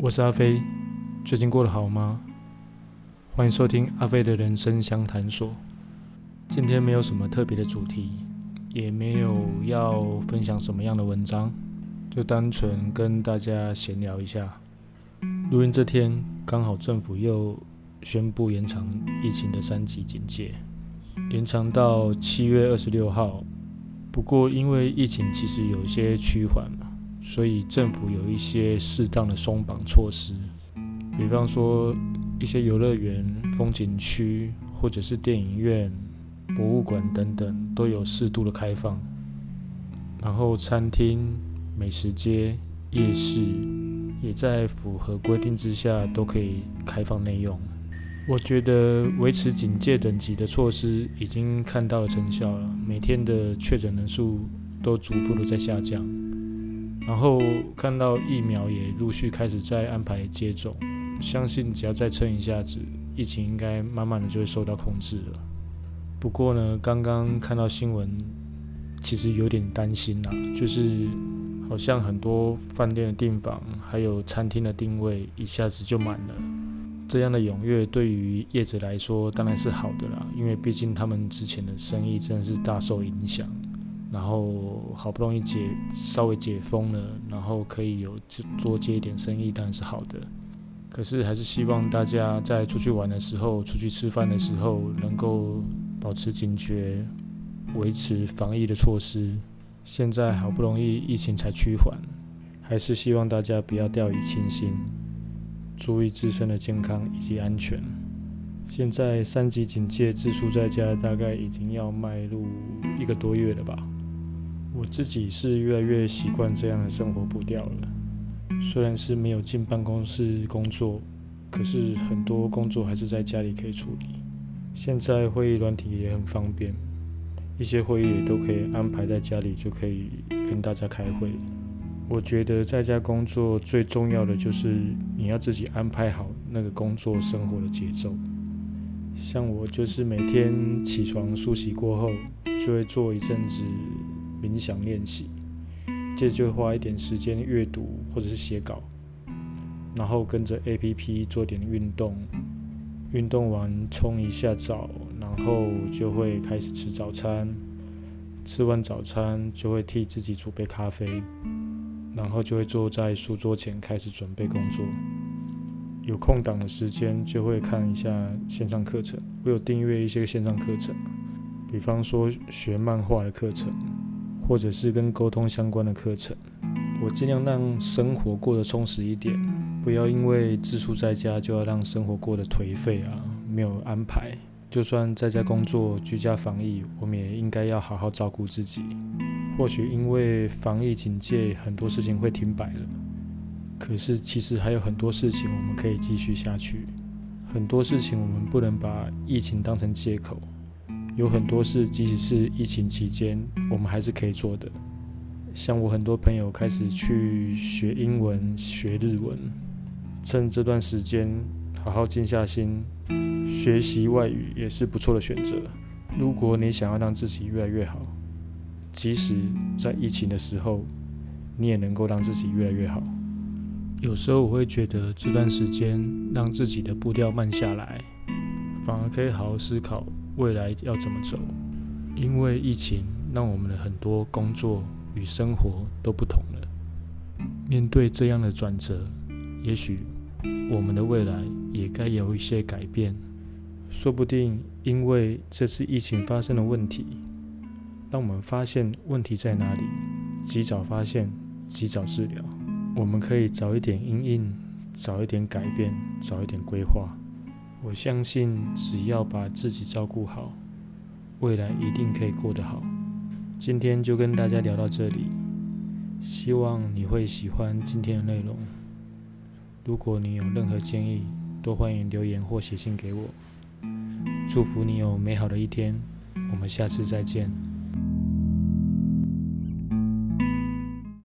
我是阿飞，最近过得好吗？欢迎收听阿飞的人生相谈所。今天没有什么特别的主题，也没有要分享什么样的文章，就单纯跟大家闲聊一下。录音这天刚好政府又宣布延长疫情的三级警戒，延长到七月二十六号。不过因为疫情其实有些趋缓嘛。所以政府有一些适当的松绑措施，比方说一些游乐园、风景区，或者是电影院、博物馆等等都有适度的开放。然后餐厅、美食街、夜市也在符合规定之下都可以开放内用。我觉得维持警戒等级的措施已经看到了成效了，每天的确诊人数都逐步的在下降。然后看到疫苗也陆续开始在安排接种，相信只要再撑一下子，疫情应该慢慢的就会受到控制了。不过呢，刚刚看到新闻，其实有点担心啦，就是好像很多饭店的订房还有餐厅的定位一下子就满了。这样的踊跃对于业者来说当然是好的啦，因为毕竟他们之前的生意真的是大受影响。然后好不容易解稍微解封了，然后可以有多接一点生意，当然是好的。可是还是希望大家在出去玩的时候、出去吃饭的时候，能够保持警觉，维持防疫的措施。现在好不容易疫情才趋缓，还是希望大家不要掉以轻心，注意自身的健康以及安全。现在三级警戒，自述在家大概已经要迈入一个多月了吧。我自己是越来越习惯这样的生活步调了。虽然是没有进办公室工作，可是很多工作还是在家里可以处理。现在会议软体也很方便，一些会议也都可以安排在家里就可以跟大家开会。我觉得在家工作最重要的就是你要自己安排好那个工作生活的节奏。像我就是每天起床梳洗过后，就会做一阵子。冥想练习，接着就花一点时间阅读或者是写稿，然后跟着 A P P 做点运动，运动完冲一下澡，然后就会开始吃早餐，吃完早餐就会替自己煮杯咖啡，然后就会坐在书桌前开始准备工作。有空档的时间就会看一下线上课程，我有订阅一些线上课程，比方说学漫画的课程。或者是跟沟通相关的课程，我尽量让生活过得充实一点，不要因为自处在家就要让生活过得颓废啊，没有安排。就算在家工作、居家防疫，我们也应该要好好照顾自己。或许因为防疫警戒，很多事情会停摆了，可是其实还有很多事情我们可以继续下去。很多事情我们不能把疫情当成借口。有很多事，即使是疫情期间，我们还是可以做的。像我很多朋友开始去学英文、学日文，趁这段时间好好静下心学习外语，也是不错的选择。如果你想要让自己越来越好，即使在疫情的时候，你也能够让自己越来越好。有时候我会觉得这段时间让自己的步调慢下来，反而可以好好思考。未来要怎么走？因为疫情让我们的很多工作与生活都不同了。面对这样的转折，也许我们的未来也该有一些改变。说不定因为这次疫情发生的问题，让我们发现问题在哪里，及早发现，及早治疗，我们可以早一点应应，早一点改变，早一点规划。我相信，只要把自己照顾好，未来一定可以过得好。今天就跟大家聊到这里，希望你会喜欢今天的内容。如果你有任何建议，都欢迎留言或写信给我。祝福你有美好的一天，我们下次再见。